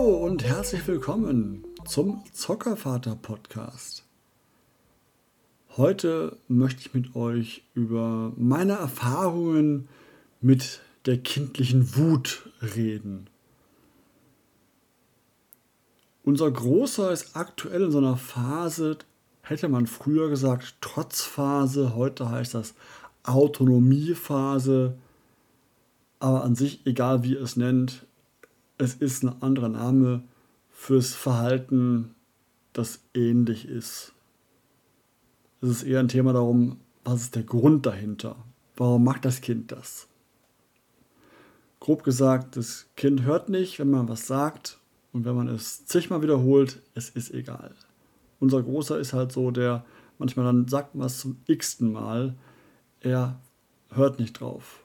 Hallo und herzlich willkommen zum Zockervater Podcast. Heute möchte ich mit euch über meine Erfahrungen mit der kindlichen Wut reden. Unser Großer ist aktuell in so einer Phase, hätte man früher gesagt, Trotzphase, heute heißt das Autonomiephase. Aber an sich, egal wie ihr es nennt, es ist ein anderer Name fürs Verhalten, das ähnlich ist. Es ist eher ein Thema darum, was ist der Grund dahinter? Warum macht das Kind das? Grob gesagt, das Kind hört nicht, wenn man was sagt und wenn man es zigmal wiederholt, es ist egal. Unser Großer ist halt so, der manchmal dann sagt was zum x-ten Mal, er hört nicht drauf.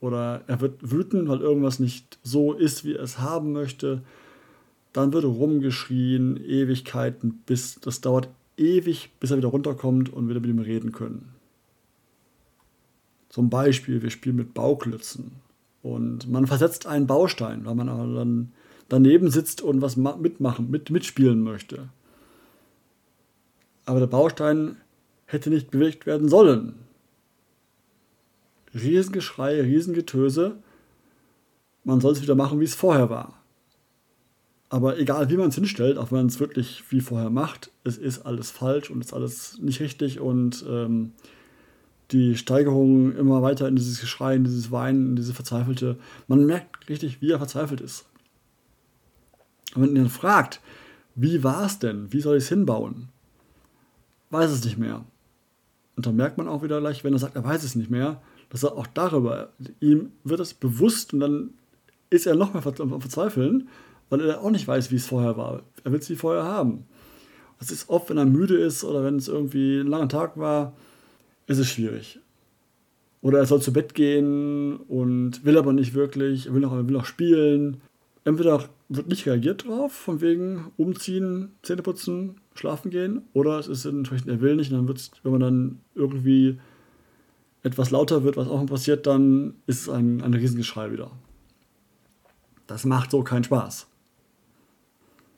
Oder er wird wütend, weil irgendwas nicht so ist, wie er es haben möchte. Dann wird rumgeschrien, Ewigkeiten, bis das dauert ewig, bis er wieder runterkommt und wieder mit ihm reden können. Zum Beispiel, wir spielen mit Bauklötzen und man versetzt einen Baustein, weil man dann daneben sitzt und was mitmachen, mit, mitspielen möchte. Aber der Baustein hätte nicht bewegt werden sollen. Riesengeschrei, Riesengetöse. Man soll es wieder machen, wie es vorher war. Aber egal, wie man es hinstellt, auch wenn man es wirklich wie vorher macht, es ist alles falsch und es ist alles nicht richtig und ähm, die Steigerung immer weiter in dieses Geschrei, in dieses Weinen, in diese Verzweifelte. Man merkt richtig, wie er verzweifelt ist. Und wenn man ihn fragt, wie war es denn? Wie soll ich es hinbauen? Weiß es nicht mehr. Und dann merkt man auch wieder gleich, wenn er sagt, er weiß es nicht mehr, dass er auch darüber, ihm wird es bewusst und dann ist er noch mehr am Verzweifeln, weil er auch nicht weiß, wie es vorher war. Er will es wie vorher haben. Das ist oft, wenn er müde ist oder wenn es irgendwie ein langer Tag war, ist es schwierig. Oder er soll zu Bett gehen und will aber nicht wirklich, er will noch, will noch spielen. Entweder wird nicht reagiert drauf, von wegen umziehen, Zähne putzen, schlafen gehen, oder es ist entsprechend, er will nicht, und dann wird es, wenn man dann irgendwie etwas lauter wird, was auch passiert, dann ist es ein, ein Riesengeschrei wieder. Das macht so keinen Spaß.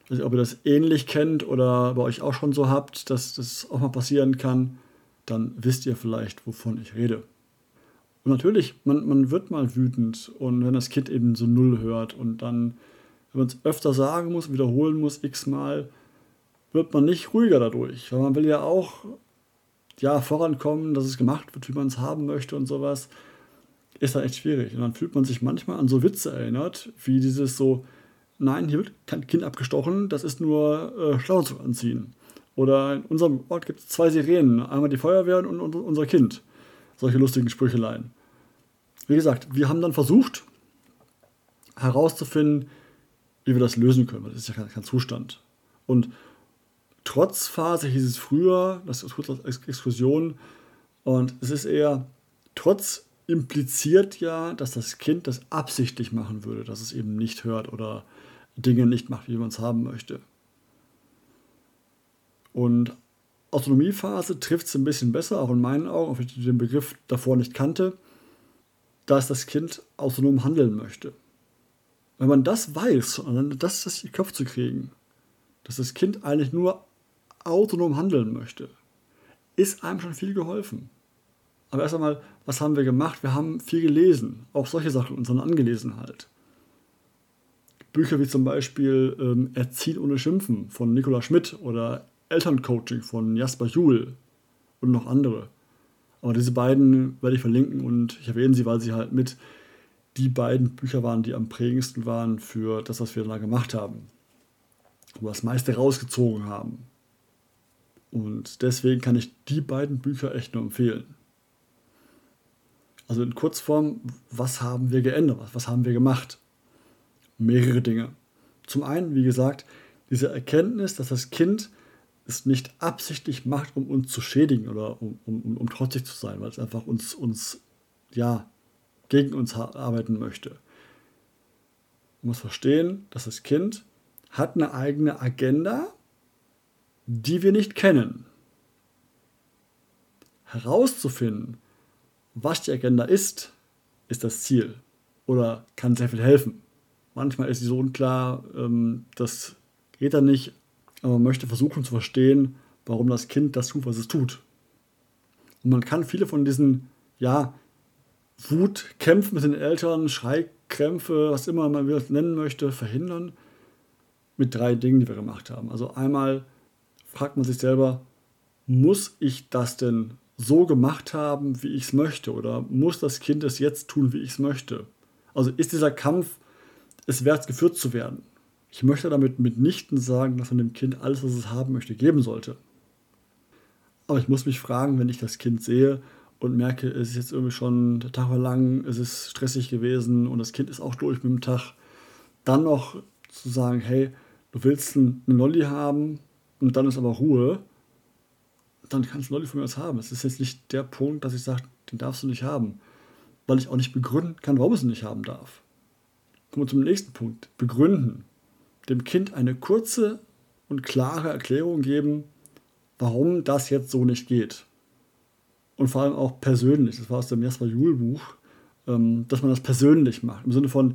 Nicht, ob ihr das ähnlich kennt oder bei euch auch schon so habt, dass das auch mal passieren kann, dann wisst ihr vielleicht, wovon ich rede. Und natürlich, man, man wird mal wütend und wenn das Kind eben so null hört und dann, wenn man es öfter sagen muss, wiederholen muss, x-mal, wird man nicht ruhiger dadurch. Weil man will ja auch ja, vorankommen, dass es gemacht wird, wie man es haben möchte und sowas, ist dann echt schwierig. Und dann fühlt man sich manchmal an so Witze erinnert, wie dieses so, nein, hier wird kein Kind abgestochen, das ist nur äh, Schlauenzug anziehen. Oder in unserem Ort gibt es zwei Sirenen, einmal die Feuerwehr und, und unser Kind. Solche lustigen Sprücheleien. Wie gesagt, wir haben dann versucht herauszufinden, wie wir das lösen können, weil das ist ja kein, kein Zustand. Und Trotzphase hieß es früher, das ist kurz Exkursion. Und es ist eher, Trotz impliziert ja, dass das Kind das absichtlich machen würde, dass es eben nicht hört oder Dinge nicht macht, wie man es haben möchte. Und Autonomiephase trifft es ein bisschen besser, auch in meinen Augen, wenn ich den Begriff davor nicht kannte, dass das Kind autonom handeln möchte. Wenn man das weiß, und dann das, das in den Kopf zu kriegen, dass das Kind eigentlich nur autonom handeln möchte, ist einem schon viel geholfen. Aber erst einmal, was haben wir gemacht? Wir haben viel gelesen, auch solche Sachen uns dann angelesen halt. Bücher wie zum Beispiel ähm, Erziehen ohne Schimpfen von Nicola Schmidt oder Elterncoaching von Jasper Juhl und noch andere. Aber diese beiden werde ich verlinken und ich erwähne sie, weil sie halt mit die beiden Bücher waren, die am prägendsten waren für das, was wir da gemacht haben. Wo wir das meiste rausgezogen haben. Und deswegen kann ich die beiden Bücher echt nur empfehlen. Also in Kurzform, was haben wir geändert? Was haben wir gemacht? Mehrere Dinge. Zum einen, wie gesagt, diese Erkenntnis, dass das Kind es nicht absichtlich macht, um uns zu schädigen oder um, um, um trotzig zu sein, weil es einfach uns, uns ja, gegen uns arbeiten möchte. Man muss verstehen, dass das Kind hat eine eigene Agenda die wir nicht kennen. Herauszufinden, was die Agenda ist, ist das Ziel oder kann sehr viel helfen. Manchmal ist sie so unklar, ähm, das geht dann nicht, aber man möchte versuchen zu verstehen, warum das Kind das tut, was es tut. Und man kann viele von diesen, ja, Wutkämpfen mit den Eltern, Schreikrämpfe, was immer man das nennen möchte, verhindern mit drei Dingen, die wir gemacht haben. Also einmal fragt man sich selber, muss ich das denn so gemacht haben, wie ich es möchte? Oder muss das Kind es jetzt tun, wie ich es möchte? Also ist dieser Kampf es wert, geführt zu werden? Ich möchte damit mitnichten sagen, dass man dem Kind alles, was es haben möchte, geben sollte. Aber ich muss mich fragen, wenn ich das Kind sehe und merke, es ist jetzt irgendwie schon der Tag war lang, es ist stressig gewesen und das Kind ist auch durch mit dem Tag, dann noch zu sagen, hey, du willst einen Lolli haben und dann ist aber Ruhe, dann kannst du Lolli von mir aus haben. Es ist jetzt nicht der Punkt, dass ich sage, den darfst du nicht haben, weil ich auch nicht begründen kann, warum es nicht haben darf. Kommen wir zum nächsten Punkt. Begründen. Dem Kind eine kurze und klare Erklärung geben, warum das jetzt so nicht geht. Und vor allem auch persönlich, das war aus dem Jasper Juhl Buch, ähm, dass man das persönlich macht. Im Sinne von,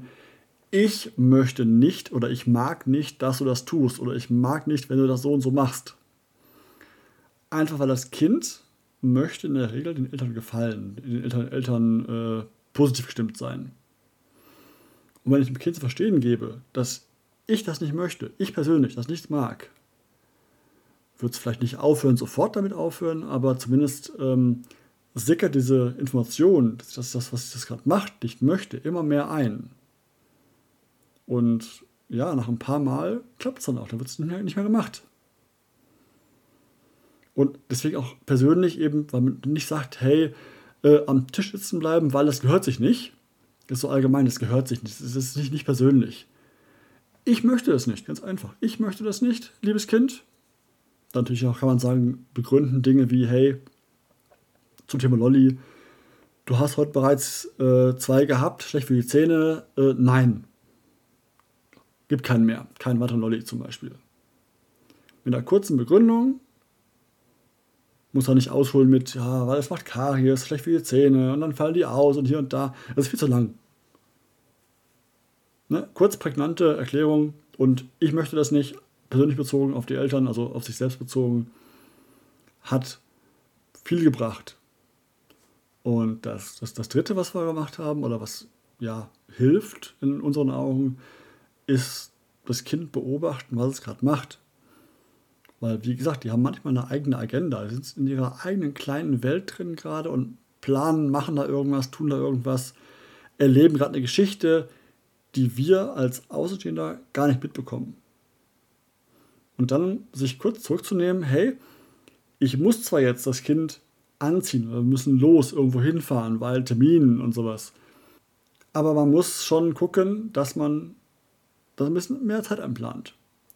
ich möchte nicht oder ich mag nicht, dass du das tust oder ich mag nicht, wenn du das so und so machst. Einfach weil das Kind möchte in der Regel den Eltern gefallen, den Eltern, Eltern äh, positiv gestimmt sein. Und wenn ich dem Kind zu verstehen gebe, dass ich das nicht möchte, ich persönlich das nicht mag, wird es vielleicht nicht aufhören, sofort damit aufhören, aber zumindest ähm, sickert diese Information, dass das, was das gerade macht, nicht möchte, immer mehr ein. Und ja, nach ein paar Mal klappt es dann auch, dann wird es nicht, nicht mehr gemacht. Und deswegen auch persönlich eben, weil man nicht sagt, hey, äh, am Tisch sitzen bleiben, weil das gehört sich nicht. Das ist so allgemein, das gehört sich nicht. Das ist nicht, nicht persönlich. Ich möchte das nicht, ganz einfach. Ich möchte das nicht, liebes Kind natürlich auch, kann man sagen, begründen Dinge wie, hey, zum Thema Lolli, du hast heute bereits äh, zwei gehabt, schlecht für die Zähne, äh, nein. Gibt keinen mehr, keinen weiteren Lolli zum Beispiel. Mit einer kurzen Begründung muss er nicht ausholen mit, ja, weil es macht Karies, schlecht für die Zähne und dann fallen die aus und hier und da. Das ist viel zu lang. Ne? Kurz prägnante Erklärung und ich möchte das nicht, persönlich bezogen auf die Eltern, also auf sich selbst bezogen, hat viel gebracht. Und das, das, das Dritte, was wir gemacht haben, oder was ja hilft in unseren Augen, ist das Kind beobachten, was es gerade macht. Weil, wie gesagt, die haben manchmal eine eigene Agenda. Die sind in ihrer eigenen kleinen Welt drin gerade und planen, machen da irgendwas, tun da irgendwas, erleben gerade eine Geschichte, die wir als Außenstehender gar nicht mitbekommen und dann sich kurz zurückzunehmen, hey, ich muss zwar jetzt das Kind anziehen, wir müssen los, irgendwo hinfahren, weil Terminen und sowas. Aber man muss schon gucken, dass man da ein bisschen mehr Zeit einplant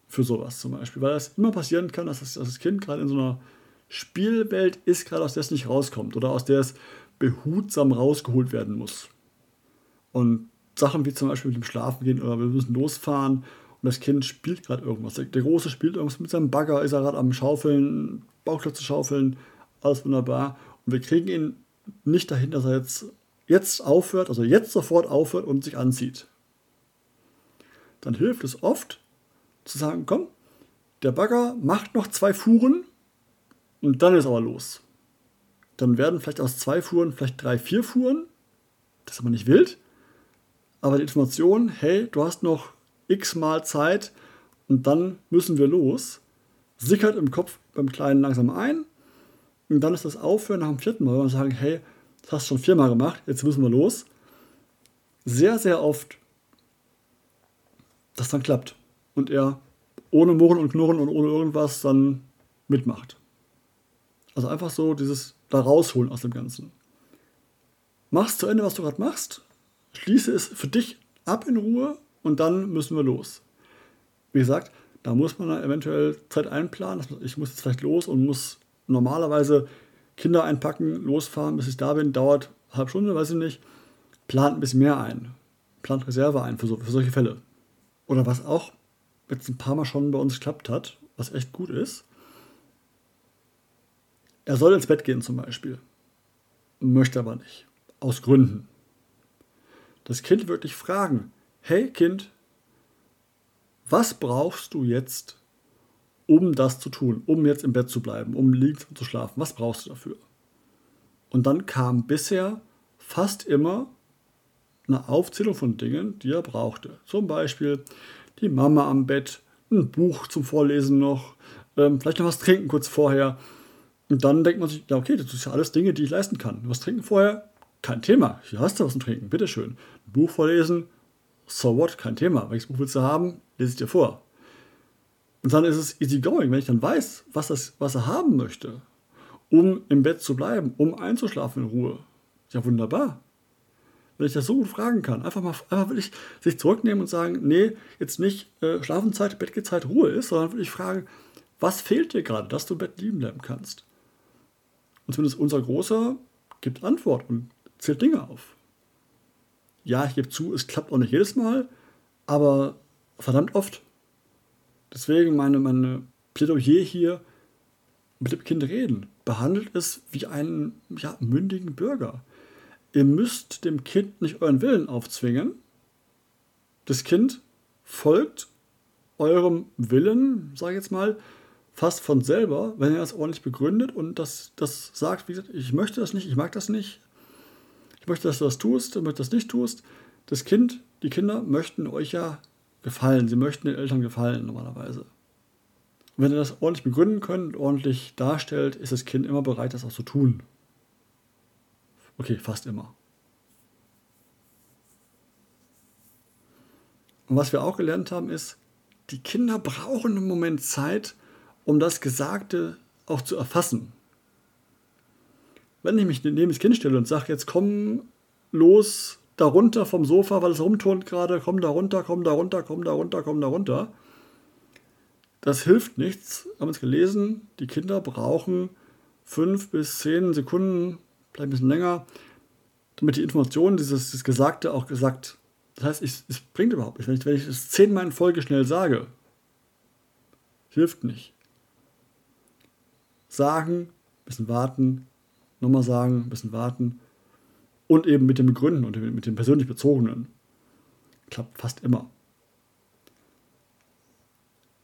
für sowas zum Beispiel, weil es immer passieren kann, dass das, dass das Kind gerade in so einer Spielwelt ist, gerade aus der es nicht rauskommt oder aus der es behutsam rausgeholt werden muss. Und Sachen wie zum Beispiel mit dem Schlafen gehen oder wir müssen losfahren und das Kind spielt gerade irgendwas. Der Große spielt irgendwas mit seinem Bagger, ist er gerade am Schaufeln, Bauklötze schaufeln, alles wunderbar. Und wir kriegen ihn nicht dahin, dass er jetzt, jetzt aufhört, also jetzt sofort aufhört und sich anzieht. Dann hilft es oft zu sagen, komm, der Bagger macht noch zwei Fuhren und dann ist aber los. Dann werden vielleicht aus zwei Fuhren vielleicht drei, vier Fuhren. Das ist aber nicht wild. Aber die Information, hey, du hast noch x-mal Zeit und dann müssen wir los. Sickert im Kopf beim Kleinen langsam ein. Und dann ist das Aufhören nach dem vierten Mal, wenn wir sagen, hey, das hast du schon viermal gemacht, jetzt müssen wir los. Sehr, sehr oft, das dann klappt. Und er ohne Murren und Knurren und ohne irgendwas dann mitmacht. Also einfach so dieses da rausholen aus dem Ganzen. Machst zu Ende, was du gerade machst, schließe es für dich ab in Ruhe und dann müssen wir los. Wie gesagt, da muss man eventuell Zeit einplanen. Ich muss jetzt vielleicht los und muss normalerweise Kinder einpacken, losfahren, bis ich da bin, dauert eine halbe Stunde, weiß ich nicht. Plant ein bisschen mehr ein. Plant Reserve ein für, so, für solche Fälle. Oder was auch jetzt ein paar Mal schon bei uns geklappt hat, was echt gut ist. Er soll ins Bett gehen zum Beispiel. Möchte aber nicht. Aus Gründen. Das Kind wirklich fragen, hey Kind, was brauchst du jetzt, um das zu tun, um jetzt im Bett zu bleiben, um liegen zu schlafen? Was brauchst du dafür? Und dann kam bisher fast immer eine Aufzählung von Dingen, die er brauchte. Zum Beispiel die Mama am Bett, ein Buch zum Vorlesen noch, ähm, vielleicht noch was trinken kurz vorher. Und dann denkt man sich, ja, okay, das ist ja alles Dinge, die ich leisten kann. Was trinken vorher? Kein Thema. Hier hast du was zum Trinken, bitteschön. Ein Buch vorlesen, so what, kein Thema. Welches Buch willst du haben? Lese ich dir vor. Und dann ist es easy going, wenn ich dann weiß, was, das, was er haben möchte, um im Bett zu bleiben, um einzuschlafen in Ruhe. Ja, wunderbar. Wenn ich das so gut fragen kann, einfach mal einfach wirklich sich zurücknehmen und sagen, nee, jetzt nicht äh, Schlafenzeit, Bettgezeit, Ruhe ist, sondern wirklich fragen, was fehlt dir gerade, dass du im Bett lieben bleiben kannst? Und zumindest unser Großer gibt Antwort und zählt Dinge auf. Ja, ich gebe zu, es klappt auch nicht jedes Mal, aber verdammt oft. Deswegen meine, meine Plädoyer hier, mit dem Kind reden. Behandelt es wie einen ja, mündigen Bürger. Ihr müsst dem Kind nicht euren Willen aufzwingen. Das Kind folgt eurem Willen, sage ich jetzt mal, fast von selber, wenn ihr das ordentlich begründet und das, das sagt, wie gesagt, ich möchte das nicht, ich mag das nicht, ich möchte, dass du das tust, ich möchte das nicht tust. Das Kind, die Kinder möchten euch ja gefallen, sie möchten den Eltern gefallen normalerweise. Und wenn ihr das ordentlich begründen könnt, ordentlich darstellt, ist das Kind immer bereit, das auch zu tun. Okay, fast immer. Und was wir auch gelernt haben, ist, die Kinder brauchen einen Moment Zeit, um das Gesagte auch zu erfassen. Wenn ich mich neben das Kind stelle und sage, jetzt komm los da runter vom Sofa, weil es rumturnt gerade, komm da runter, komm da runter, komm da runter, komm da runter. Das hilft nichts. Wir haben es gelesen, die Kinder brauchen fünf bis zehn Sekunden, vielleicht ein bisschen länger, damit die Information, dieses, dieses Gesagte auch gesagt. Das heißt, ich, es bringt überhaupt nichts. Wenn ich, wenn ich es zehnmal in Folge schnell sage, hilft nicht. Sagen, bisschen warten, nochmal sagen, bisschen warten und eben mit dem Begründen und mit dem persönlich Bezogenen. Klappt fast immer.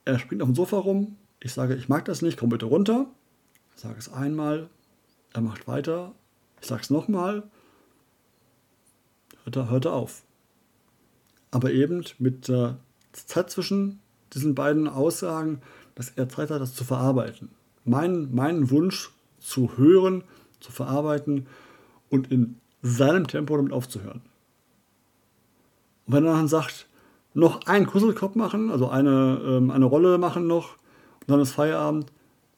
Er springt auf dem Sofa rum, ich sage, ich mag das nicht, komm bitte runter. Ich sage es einmal, er macht weiter, ich sage es nochmal, hört er, hört er auf. Aber eben mit der Zeit zwischen diesen beiden Aussagen, dass er Zeit hat, das zu verarbeiten. Mein, meinen Wunsch zu hören, zu verarbeiten und in seinem Tempo damit aufzuhören. Und wenn er dann sagt, noch einen Kusselkopf machen, also eine, ähm, eine Rolle machen noch, und dann ist Feierabend,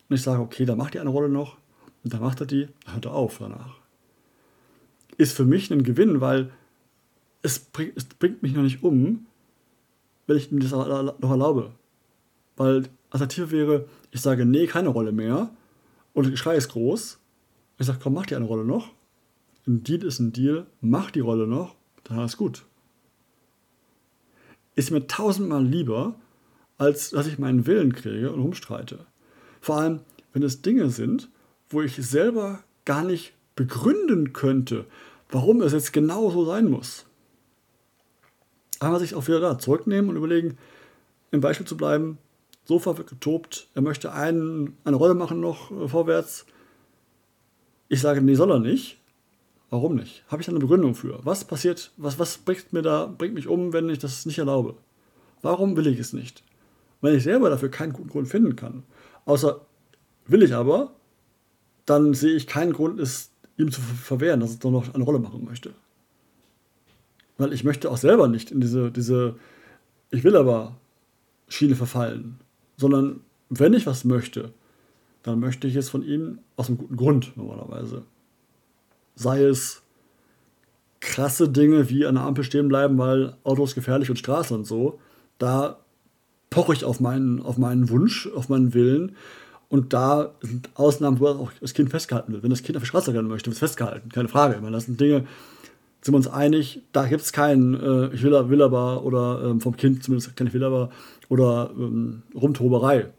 und ich sage, okay, da macht ihr eine Rolle noch, und dann macht er die, hört er auf danach. Ist für mich ein Gewinn, weil es, bring, es bringt mich noch nicht um, wenn ich ihm das noch erlaube. Weil Alternative wäre, ich sage, nee, keine Rolle mehr, und der Geschrei ist groß, ich sage, komm, mach dir eine Rolle noch. Ein Deal ist ein Deal, mach die Rolle noch, dann ist gut. Ist mir tausendmal lieber, als dass ich meinen Willen kriege und rumstreite. Vor allem, wenn es Dinge sind, wo ich selber gar nicht begründen könnte, warum es jetzt genau so sein muss. Einmal sich auch wieder da zurücknehmen und überlegen, im Beispiel zu bleiben, Sofa wird getobt, er möchte einen, eine Rolle machen noch äh, vorwärts, ich sage, nee, soll er nicht. Warum nicht? Habe ich da eine Begründung für? Was passiert, was, was bringt, mir da, bringt mich um, wenn ich das nicht erlaube? Warum will ich es nicht? Wenn ich selber dafür keinen guten Grund finden kann, außer will ich aber, dann sehe ich keinen Grund, es ihm zu verwehren, dass es doch noch eine Rolle machen möchte. Weil ich möchte auch selber nicht in diese, diese ich will aber Schiene verfallen, sondern wenn ich was möchte, dann möchte ich es von ihm aus einem guten Grund normalerweise. Sei es krasse Dinge wie an der Ampel stehen bleiben, weil Autos gefährlich und Straße und so. Da poche ich auf meinen, auf meinen Wunsch, auf meinen Willen. Und da sind Ausnahmen, wo auch das Kind festgehalten wird. Wenn das Kind auf die Straße rennen möchte, wird es festgehalten. Keine Frage. Meine, das sind Dinge, sind wir uns einig, da gibt es keinen, äh, ich will, will aber, oder ähm, vom Kind zumindest keine will aber, oder ähm, Rumtoberei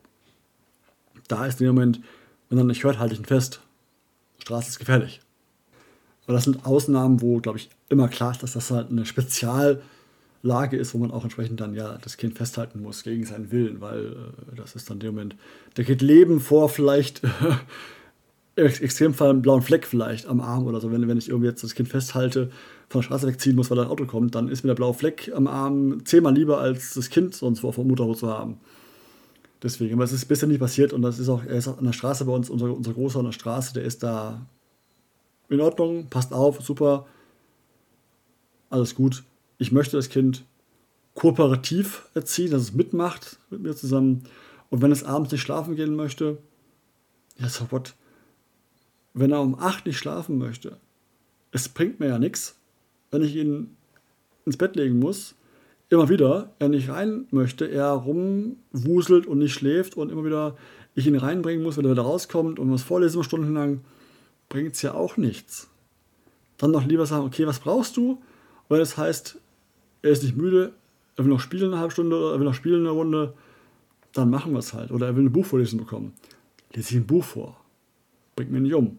da ist der Moment, wenn er nicht hört, halte ich ihn fest. Straße ist gefährlich. Aber das sind Ausnahmen, wo, glaube ich, immer klar ist, dass das halt eine Spezialsituation Lage ist, wo man auch entsprechend dann ja das Kind festhalten muss gegen seinen Willen, weil äh, das ist dann der Moment, da geht Leben vor vielleicht im Extremfall einen blauen Fleck vielleicht am Arm oder so. Wenn, wenn ich irgendwie jetzt das Kind festhalte, von der Straße wegziehen muss, weil ein Auto kommt, dann ist mir der blaue Fleck am Arm zehnmal lieber, als das Kind sonst vor der Mutter zu haben. Deswegen, aber es ist bisher nicht passiert und das ist auch, er ist an der Straße bei uns, unser, unser Großer an der Straße, der ist da in Ordnung, passt auf, super, alles gut. Ich möchte das Kind kooperativ erziehen, dass es mitmacht mit mir zusammen. Und wenn es abends nicht schlafen gehen möchte, ja, so what? Wenn er um 8 nicht schlafen möchte, es bringt mir ja nichts, wenn ich ihn ins Bett legen muss, immer wieder er nicht rein möchte, er rumwuselt und nicht schläft und immer wieder ich ihn reinbringen muss, wenn er wieder rauskommt und was vorlesen muss stundenlang, bringt es ja auch nichts. Dann noch lieber sagen, okay, was brauchst du? Weil das heißt, er ist nicht müde, er will noch spielen eine halbe Stunde oder er will noch spielen eine Runde, dann machen wir es halt. Oder er will ein Buch vorlesen bekommen. Lese ich ein Buch vor. Bringt mir nicht um.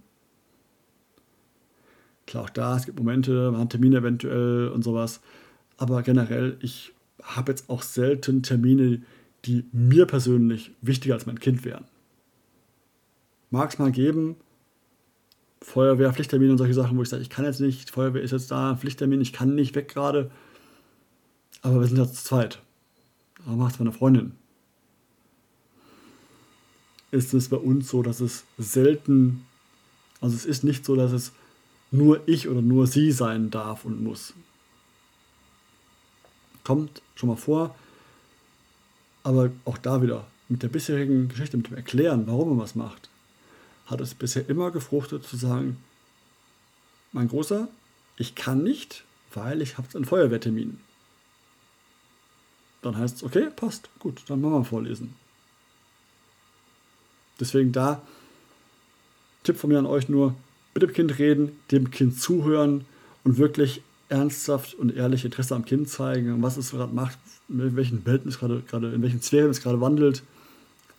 Klar, auch da, es gibt Momente, man hat Termine eventuell und sowas. Aber generell, ich habe jetzt auch selten Termine, die mir persönlich wichtiger als mein Kind wären. Mag es mal geben, Feuerwehr, Pflichttermine und solche Sachen, wo ich sage, ich kann jetzt nicht, Feuerwehr ist jetzt da, Pflichttermin, ich kann nicht weg gerade. Aber wir sind ja zu zweit. Aber macht meine Freundin. Ist es bei uns so, dass es selten, also es ist nicht so, dass es nur ich oder nur sie sein darf und muss. Kommt schon mal vor, aber auch da wieder mit der bisherigen Geschichte, mit dem Erklären, warum man was macht, hat es bisher immer gefruchtet zu sagen, mein Großer, ich kann nicht, weil ich habe einen Feuerwehrtermin. Dann heißt es, okay, passt, gut, dann machen wir vorlesen. Deswegen da, Tipp von mir an euch nur, mit dem Kind reden, dem Kind zuhören und wirklich ernsthaft und ehrlich Interesse am Kind zeigen, was es gerade macht, in welchen Welten es gerade, gerade in welchen Sphären es gerade wandelt,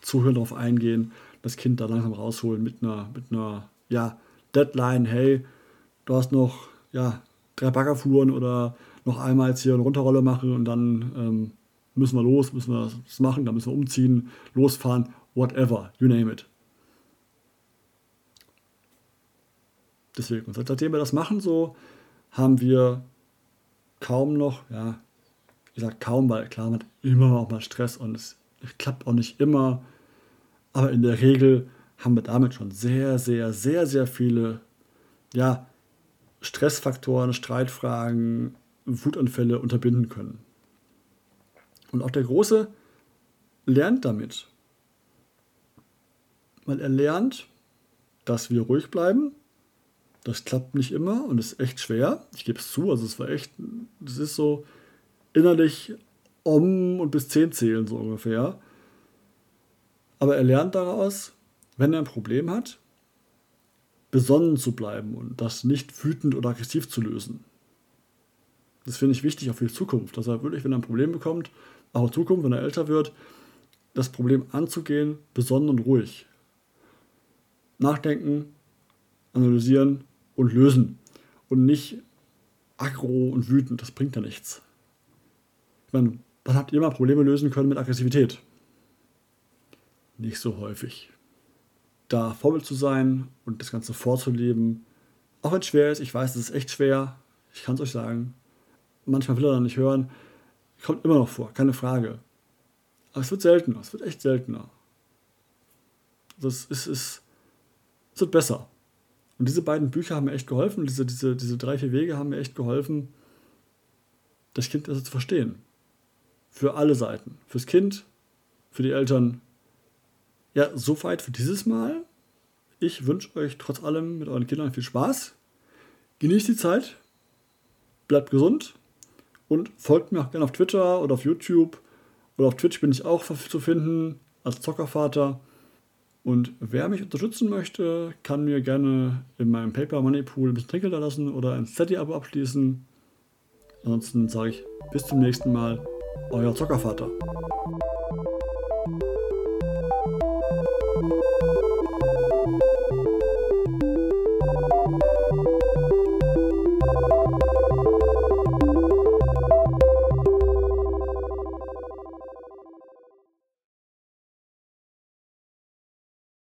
zuhören, darauf eingehen, das Kind da langsam rausholen mit einer, mit einer ja, Deadline, hey, du hast noch ja, drei Baggerfuhren oder noch einmal jetzt hier eine Runterrolle machen und dann ähm, müssen wir los, müssen wir das machen, dann müssen wir umziehen, losfahren, whatever, you name it. Deswegen, seitdem wir das machen, so haben wir kaum noch, ja, ich sage kaum, weil klar, man hat immer auch mal Stress und es klappt auch nicht immer, aber in der Regel haben wir damit schon sehr, sehr, sehr, sehr viele, ja, Stressfaktoren, Streitfragen, Wutanfälle unterbinden können. Und auch der Große lernt damit. Weil er lernt, dass wir ruhig bleiben, das klappt nicht immer und ist echt schwer. Ich gebe es zu, also es war echt, das ist so innerlich um und bis 10 zählen so ungefähr. Aber er lernt daraus, wenn er ein Problem hat, besonnen zu bleiben und das nicht wütend oder aggressiv zu lösen. Das finde ich wichtig auch für die Zukunft, dass er wirklich, wenn er ein Problem bekommt, auch in Zukunft, wenn er älter wird, das Problem anzugehen, besonnen und ruhig. Nachdenken, analysieren und lösen. Und nicht aggro und wütend, das bringt ja nichts. Ich meine, wann habt ihr mal Probleme lösen können mit Aggressivität? Nicht so häufig. Da Vorbild zu sein und das Ganze vorzuleben, auch wenn es schwer ist, ich weiß, es ist echt schwer, ich kann es euch sagen. Manchmal will er dann nicht hören, kommt immer noch vor, keine Frage. Aber es wird seltener, es wird echt seltener. Das ist, ist, es wird besser. Und diese beiden Bücher haben mir echt geholfen, diese, diese, diese drei, vier Wege haben mir echt geholfen, das Kind besser zu verstehen. Für alle Seiten. Fürs Kind, für die Eltern. Ja, soweit für dieses Mal. Ich wünsche euch trotz allem mit euren Kindern viel Spaß. Genießt die Zeit. Bleibt gesund. Und folgt mir auch gerne auf Twitter oder auf YouTube. Oder auf Twitch bin ich auch zu finden als Zockervater. Und wer mich unterstützen möchte, kann mir gerne in meinem Paper Money Pool ein bisschen Trinkgeld lassen oder ein Steady-Abo abschließen. Ansonsten sage ich bis zum nächsten Mal, euer Zockervater.